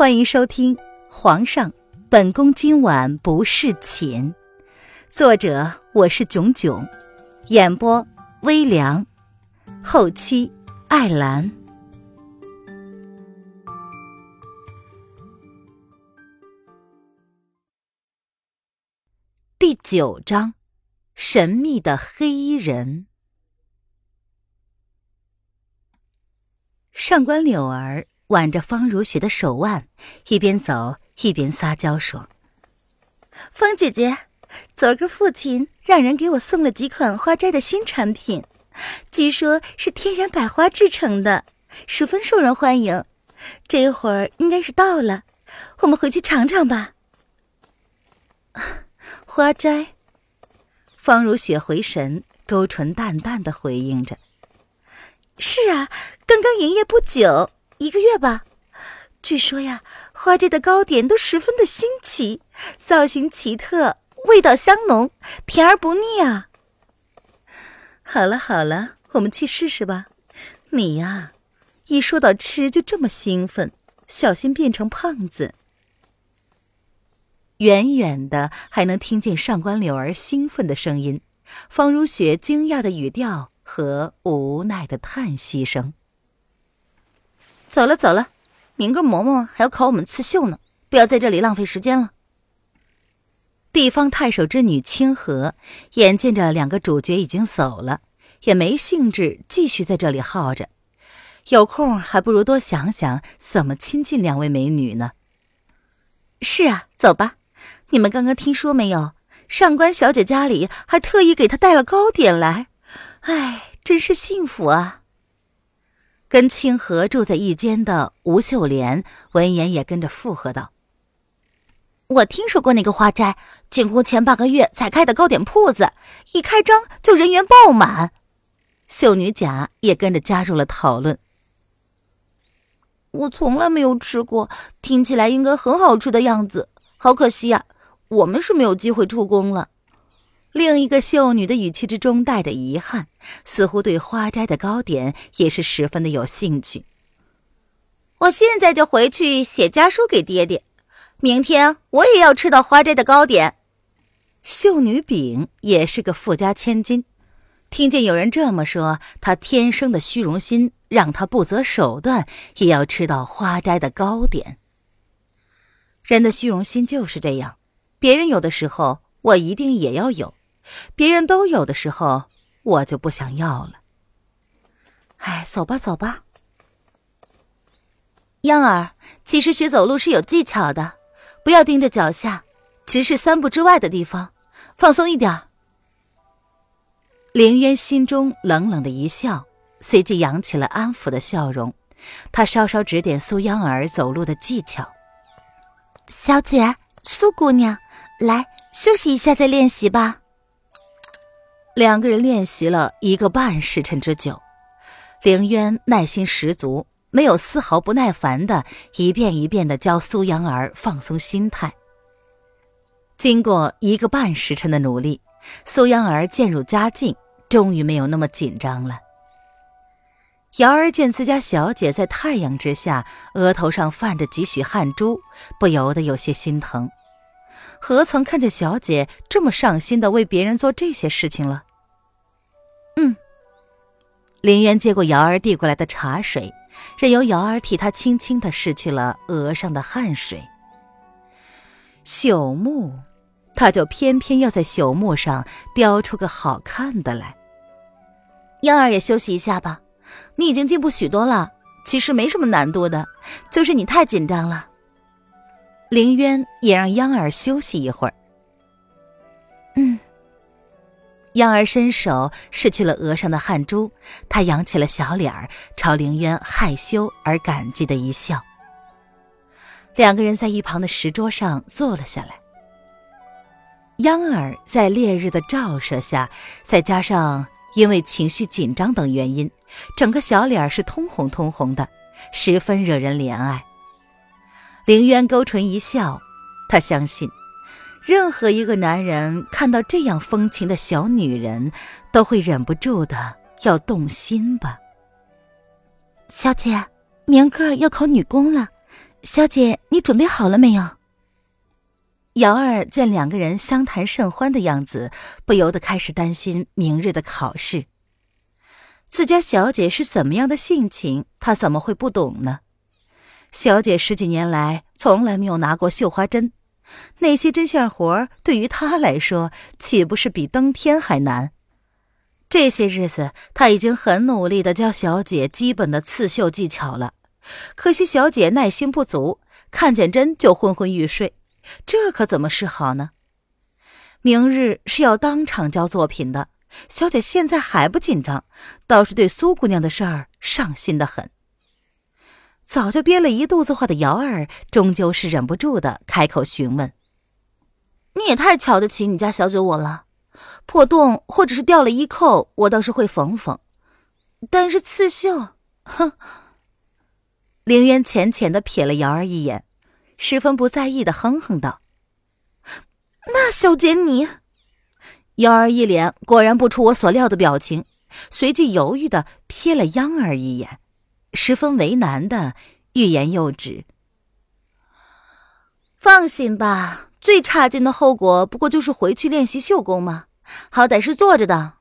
欢迎收听《皇上，本宫今晚不侍寝》，作者我是囧囧，演播微凉，后期艾兰。第九章：神秘的黑衣人。上官柳儿。挽着方如雪的手腕，一边走一边撒娇说：“方姐姐，昨儿个父亲让人给我送了几款花斋的新产品，据说是天然百花制成的，十分受人欢迎。这会儿应该是到了，我们回去尝尝吧。”花斋，方如雪回神，勾唇淡淡的回应着：“是啊，刚刚营业不久。”一个月吧，据说呀，花斋的糕点都十分的新奇，造型奇特，味道香浓，甜而不腻啊。好了好了，我们去试试吧。你呀，一说到吃就这么兴奋，小心变成胖子。远远的还能听见上官柳儿兴奋的声音，方如雪惊讶的语调和无奈的叹息声。走了走了，明个嬷嬷还要考我们刺绣呢，不要在这里浪费时间了。地方太守之女清河眼见着两个主角已经走了，也没兴致继续在这里耗着，有空还不如多想想怎么亲近两位美女呢。是啊，走吧。你们刚刚听说没有？上官小姐家里还特意给她带了糕点来，哎，真是幸福啊。跟清河住在一间的吴秀莲闻言也跟着附和道：“我听说过那个花斋，进宫前半个月才开的糕点铺子，一开张就人员爆满。”秀女甲也跟着加入了讨论。我从来没有吃过，听起来应该很好吃的样子。好可惜呀，我们是没有机会出宫了。另一个秀女的语气之中带着遗憾，似乎对花斋的糕点也是十分的有兴趣。我现在就回去写家书给爹爹，明天我也要吃到花斋的糕点。秀女饼也是个富家千金，听见有人这么说，她天生的虚荣心让她不择手段也要吃到花斋的糕点。人的虚荣心就是这样，别人有的时候，我一定也要有。别人都有的时候，我就不想要了。哎，走吧，走吧。央儿，其实学走路是有技巧的，不要盯着脚下，直视三步之外的地方，放松一点。凌渊心中冷冷的一笑，随即扬起了安抚的笑容。他稍稍指点苏央儿走路的技巧：“小姐，苏姑娘，来休息一下再练习吧。”两个人练习了一个半时辰之久，凌渊耐心十足，没有丝毫不耐烦的一遍一遍的教苏阳儿放松心态。经过一个半时辰的努力，苏阳儿渐入佳境，终于没有那么紧张了。瑶儿见自家小姐在太阳之下，额头上泛着几许汗珠，不由得有些心疼。何曾看见小姐这么上心的为别人做这些事情了？嗯。林渊接过瑶儿递过来的茶水，任由瑶儿替他轻轻的拭去了额上的汗水。朽木，他就偏偏要在朽木上雕出个好看的来。幺儿也休息一下吧，你已经进步许多了，其实没什么难度的，就是你太紧张了。林渊也让央儿休息一会儿。央儿伸手拭去了额上的汗珠，她扬起了小脸儿，朝凌渊害羞而感激的一笑。两个人在一旁的石桌上坐了下来。央儿在烈日的照射下，再加上因为情绪紧张等原因，整个小脸是通红通红的，十分惹人怜爱。凌渊勾唇一笑，他相信，任何一个男人看到这样风情的小女人，都会忍不住的要动心吧。小姐，明个要考女工了，小姐，你准备好了没有？瑶儿见两个人相谈甚欢的样子，不由得开始担心明日的考试。自家小姐是怎么样的性情，她怎么会不懂呢？小姐十几年来从来没有拿过绣花针，那些针线活对于她来说，岂不是比登天还难？这些日子，她已经很努力的教小姐基本的刺绣技巧了，可惜小姐耐心不足，看见针就昏昏欲睡。这可怎么是好呢？明日是要当场交作品的，小姐现在还不紧张，倒是对苏姑娘的事儿上心的很。早就憋了一肚子话的瑶儿，终究是忍不住的开口询问：“你也太瞧得起你家小九我了，破洞或者是掉了衣扣，我倒是会缝缝，但是刺绣，哼。”凌渊浅浅的瞥了瑶儿一眼。十分不在意的哼哼道：“那小姐你……”瑶儿一脸果然不出我所料的表情，随即犹豫的瞥了央儿一眼，十分为难的欲言又止。放心吧，最差劲的后果不过就是回去练习绣工嘛，好歹是坐着的。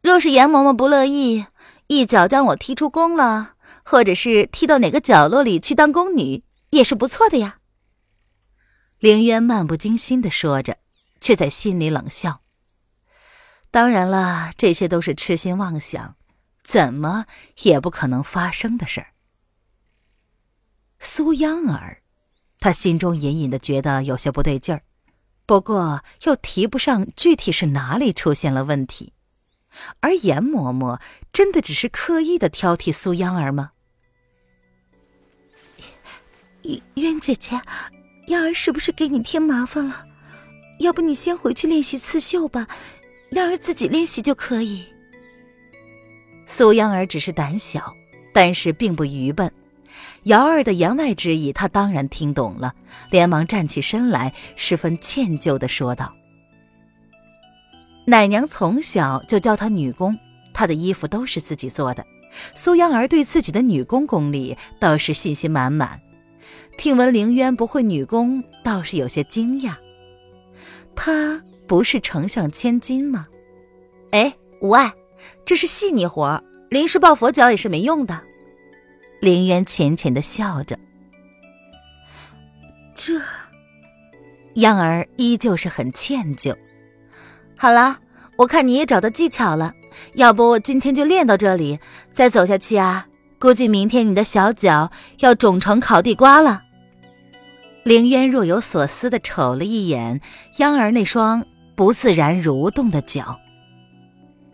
若是严嬷嬷不乐意，一脚将我踢出宫了，或者是踢到哪个角落里去当宫女，也是不错的呀。凌渊漫不经心的说着，却在心里冷笑。当然了，这些都是痴心妄想，怎么也不可能发生的事儿。苏央儿，他心中隐隐的觉得有些不对劲儿，不过又提不上具体是哪里出现了问题。而严嬷嬷真的只是刻意的挑剔苏央儿吗？渊姐姐。幺儿是不是给你添麻烦了？要不你先回去练习刺绣吧，幺儿自己练习就可以。苏央儿只是胆小，但是并不愚笨。瑶儿的言外之意，她当然听懂了，连忙站起身来，十分歉疚的说道：“奶娘从小就教她女工，她的衣服都是自己做的。苏央儿对自己的女工功力倒是信心满满。”听闻凌渊不会女工，倒是有些惊讶。他不是丞相千金吗？哎，无碍，这是细腻活临时抱佛脚也是没用的。凌渊浅浅的笑着。这，央儿依旧是很歉疚。好了，我看你也找到技巧了，要不今天就练到这里，再走下去啊，估计明天你的小脚要肿成烤地瓜了。凌渊若有所思的瞅了一眼央儿那双不自然蠕动的脚。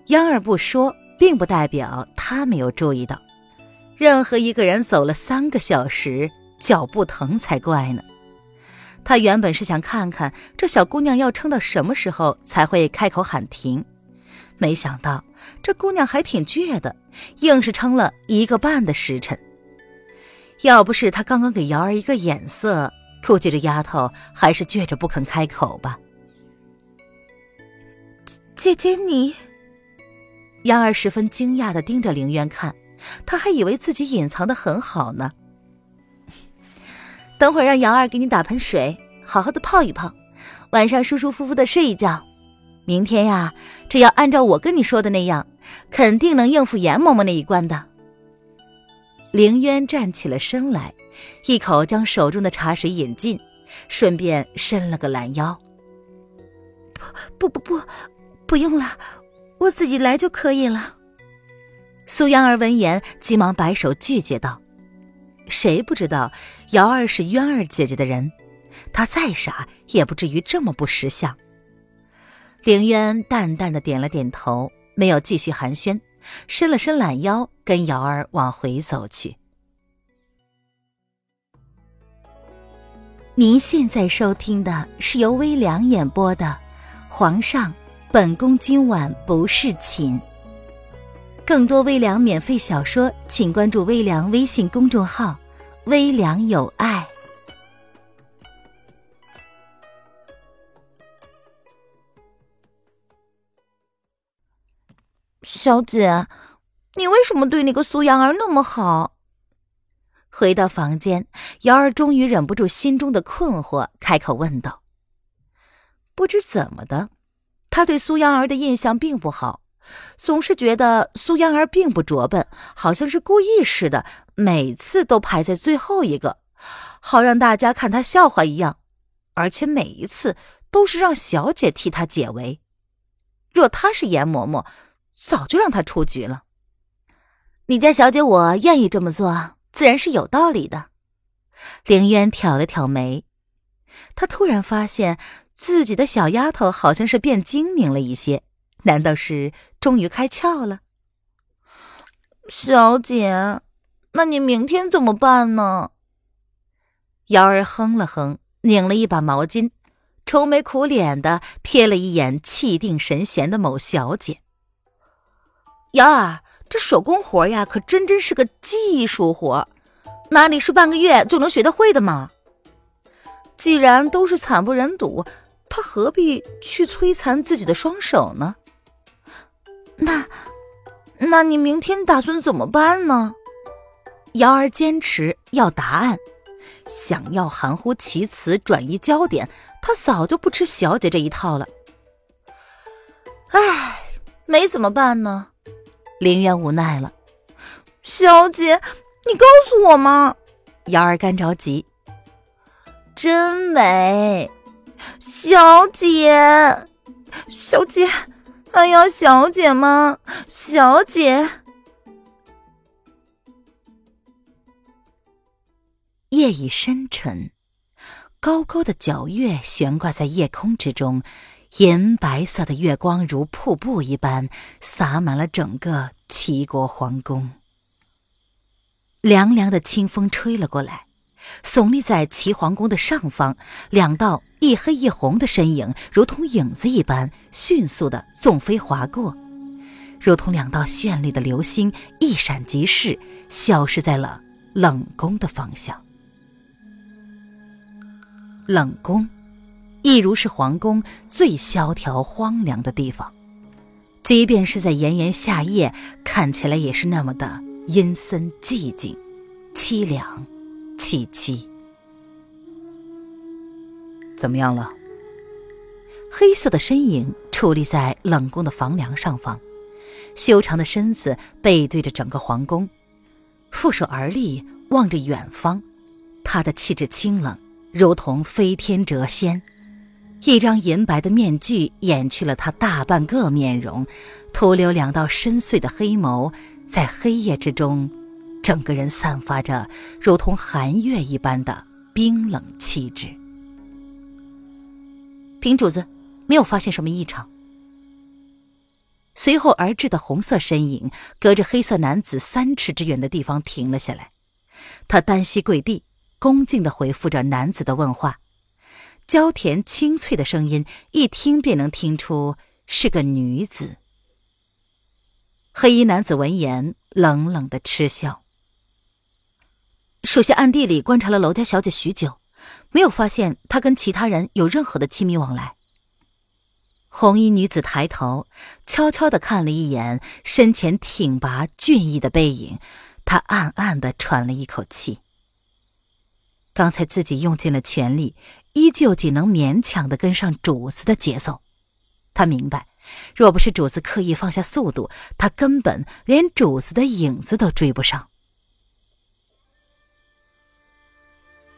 央儿不说，并不代表他没有注意到。任何一个人走了三个小时，脚不疼才怪呢。他原本是想看看这小姑娘要撑到什么时候才会开口喊停，没想到这姑娘还挺倔的，硬是撑了一个半的时辰。要不是他刚刚给瑶儿一个眼色。估计这丫头还是倔着不肯开口吧。姐姐，你……杨儿十分惊讶的盯着凌渊看，他还以为自己隐藏的很好呢。等会儿让杨儿给你打盆水，好好的泡一泡，晚上舒舒服服的睡一觉。明天呀，只要按照我跟你说的那样，肯定能应付严嬷嬷那一关的。凌渊站起了身来。一口将手中的茶水饮尽，顺便伸了个懒腰。不不不不，不用了，我自己来就可以了。苏央儿闻言，急忙摆手拒绝道：“谁不知道瑶儿是渊儿姐姐的人？她再傻，也不至于这么不识相。”凌渊淡淡的点了点头，没有继续寒暄，伸了伸懒腰，跟瑶儿往回走去。您现在收听的是由微凉演播的《皇上，本宫今晚不侍寝》。更多微凉免费小说，请关注微凉微信公众号“微凉有爱”。小姐，你为什么对那个苏阳儿那么好？回到房间，瑶儿终于忍不住心中的困惑，开口问道：“不知怎么的，他对苏央儿的印象并不好，总是觉得苏央儿并不拙笨，好像是故意似的，每次都排在最后一个，好让大家看他笑话一样，而且每一次都是让小姐替他解围。若他是严嬷嬷，早就让他出局了。你家小姐我愿意这么做。”自然是有道理的。凌渊挑了挑眉，他突然发现自己的小丫头好像是变精明了一些，难道是终于开窍了？小姐，那你明天怎么办呢？瑶儿哼了哼，拧了一把毛巾，愁眉苦脸的瞥了一眼气定神闲的某小姐。瑶儿。这手工活呀，可真真是个技术活，哪里是半个月就能学得会的嘛？既然都是惨不忍睹，他何必去摧残自己的双手呢？那，那你明天打算怎么办呢？瑶儿坚持要答案，想要含糊其辞转移焦点，他早就不吃小姐这一套了。唉，没怎么办呢？林渊无奈了，小姐，你告诉我嘛！瑶儿干着急，真美，小姐，小姐，哎呀，小姐吗，小姐。夜已深沉，高高的皎月悬挂在夜空之中。银白色的月光如瀑布一般洒满了整个齐国皇宫。凉凉的清风吹了过来，耸立在齐皇宫的上方，两道一黑一红的身影，如同影子一般迅速的纵飞划过，如同两道绚丽的流星，一闪即逝，消失在了冷宫的方向。冷宫。亦如是皇宫最萧条荒凉的地方，即便是在炎炎夏夜，看起来也是那么的阴森寂静、凄凉、凄凄。怎么样了？黑色的身影矗立在冷宫的房梁上方，修长的身子背对着整个皇宫，负手而立，望着远方。他的气质清冷，如同飞天谪仙。一张银白的面具掩去了他大半个面容，徒留两道深邃的黑眸，在黑夜之中，整个人散发着如同寒月一般的冰冷气质。平主子没有发现什么异常。随后而至的红色身影，隔着黑色男子三尺之远的地方停了下来，他单膝跪地，恭敬地回复着男子的问话。娇甜清脆的声音，一听便能听出是个女子。黑衣男子闻言，冷冷的嗤笑：“属下暗地里观察了娄家小姐许久，没有发现她跟其他人有任何的亲密往来。”红衣女子抬头，悄悄的看了一眼身前挺拔俊逸的背影，她暗暗的喘了一口气。刚才自己用尽了全力。依旧仅能勉强的跟上主子的节奏，他明白，若不是主子刻意放下速度，他根本连主子的影子都追不上。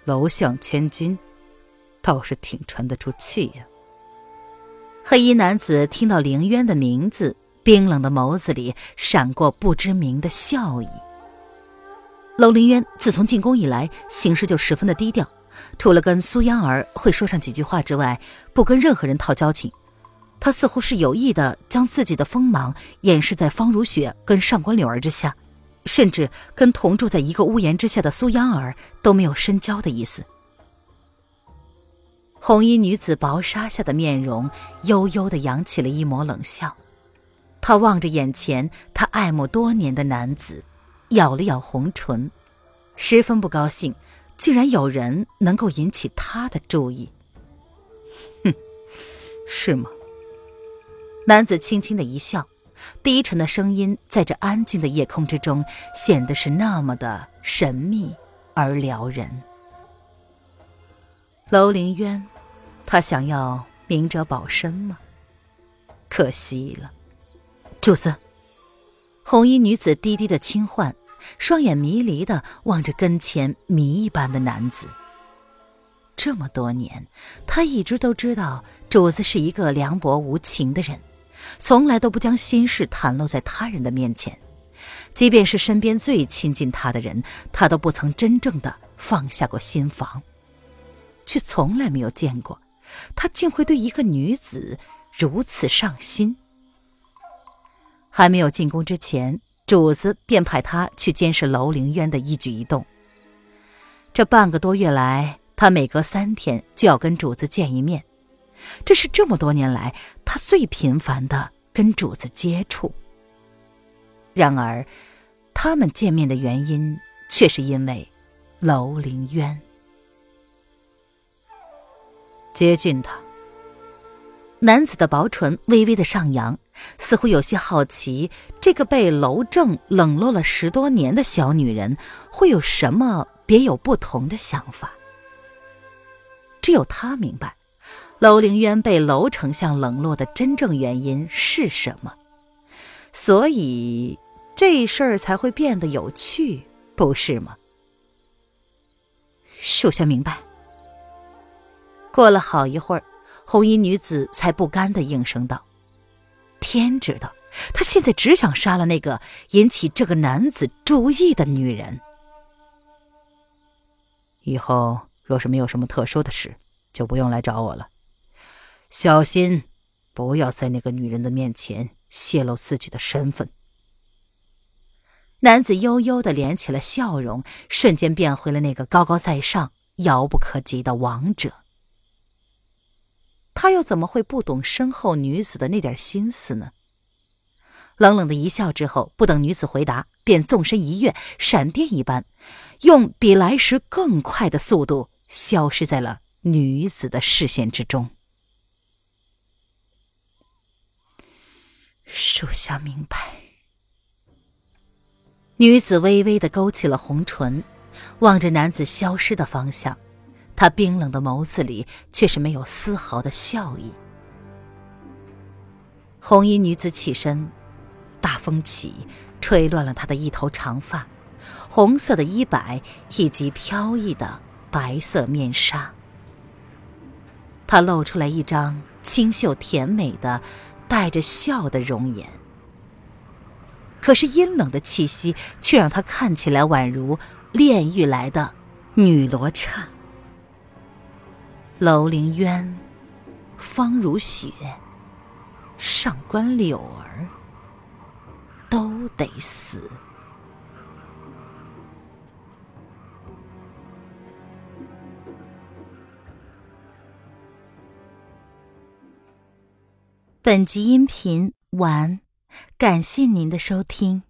楼相千金，倒是挺沉得住气呀。黑衣男子听到凌渊的名字，冰冷的眸子里闪过不知名的笑意。楼凌渊自从进宫以来，行事就十分的低调。除了跟苏央儿会说上几句话之外，不跟任何人套交情。他似乎是有意的将自己的锋芒掩饰在方如雪跟上官柳儿之下，甚至跟同住在一个屋檐之下的苏央儿都没有深交的意思。红衣女子薄纱下的面容悠悠的扬起了一抹冷笑，她望着眼前她爱慕多年的男子，咬了咬红唇，十分不高兴。竟然有人能够引起她的注意，哼，是吗？男子轻轻的一笑，低沉的声音在这安静的夜空之中显得是那么的神秘而撩人。楼凌渊，他想要明哲保身吗？可惜了。主子，红衣女子低低的轻唤，双眼迷离的望着跟前谜一般的男子。这么多年，他一直都知道主子是一个凉薄无情的人，从来都不将心事袒露在他人的面前。即便是身边最亲近他的人，他都不曾真正的放下过心房，却从来没有见过他竟会对一个女子如此上心。还没有进宫之前，主子便派他去监视楼凌渊的一举一动。这半个多月来，他每隔三天就要跟主子见一面，这是这么多年来他最频繁的跟主子接触。然而，他们见面的原因却是因为楼凌渊。接近他。男子的薄唇微微的上扬，似乎有些好奇，这个被楼正冷落了十多年的小女人会有什么别有不同的想法。只有他明白，楼凌渊被楼丞相冷落的真正原因是什么，所以。这事儿才会变得有趣，不是吗？属下明白。过了好一会儿，红衣女子才不甘的应声道：“天知道，她现在只想杀了那个引起这个男子注意的女人。以后若是没有什么特殊的事，就不用来找我了。小心，不要在那个女人的面前泄露自己的身份。”男子悠悠的敛起了笑容，瞬间变回了那个高高在上、遥不可及的王者。他又怎么会不懂身后女子的那点心思呢？冷冷的一笑之后，不等女子回答，便纵身一跃，闪电一般，用比来时更快的速度消失在了女子的视线之中。属下明白。女子微微的勾起了红唇，望着男子消失的方向，她冰冷的眸子里却是没有丝毫的笑意。红衣女子起身，大风起，吹乱了她的一头长发，红色的衣摆以及飘逸的白色面纱。她露出来一张清秀甜美的、带着笑的容颜。可是阴冷的气息却让她看起来宛如炼狱来的女罗刹。楼凌渊、方如雪、上官柳儿都得死。本集音频完。感谢您的收听。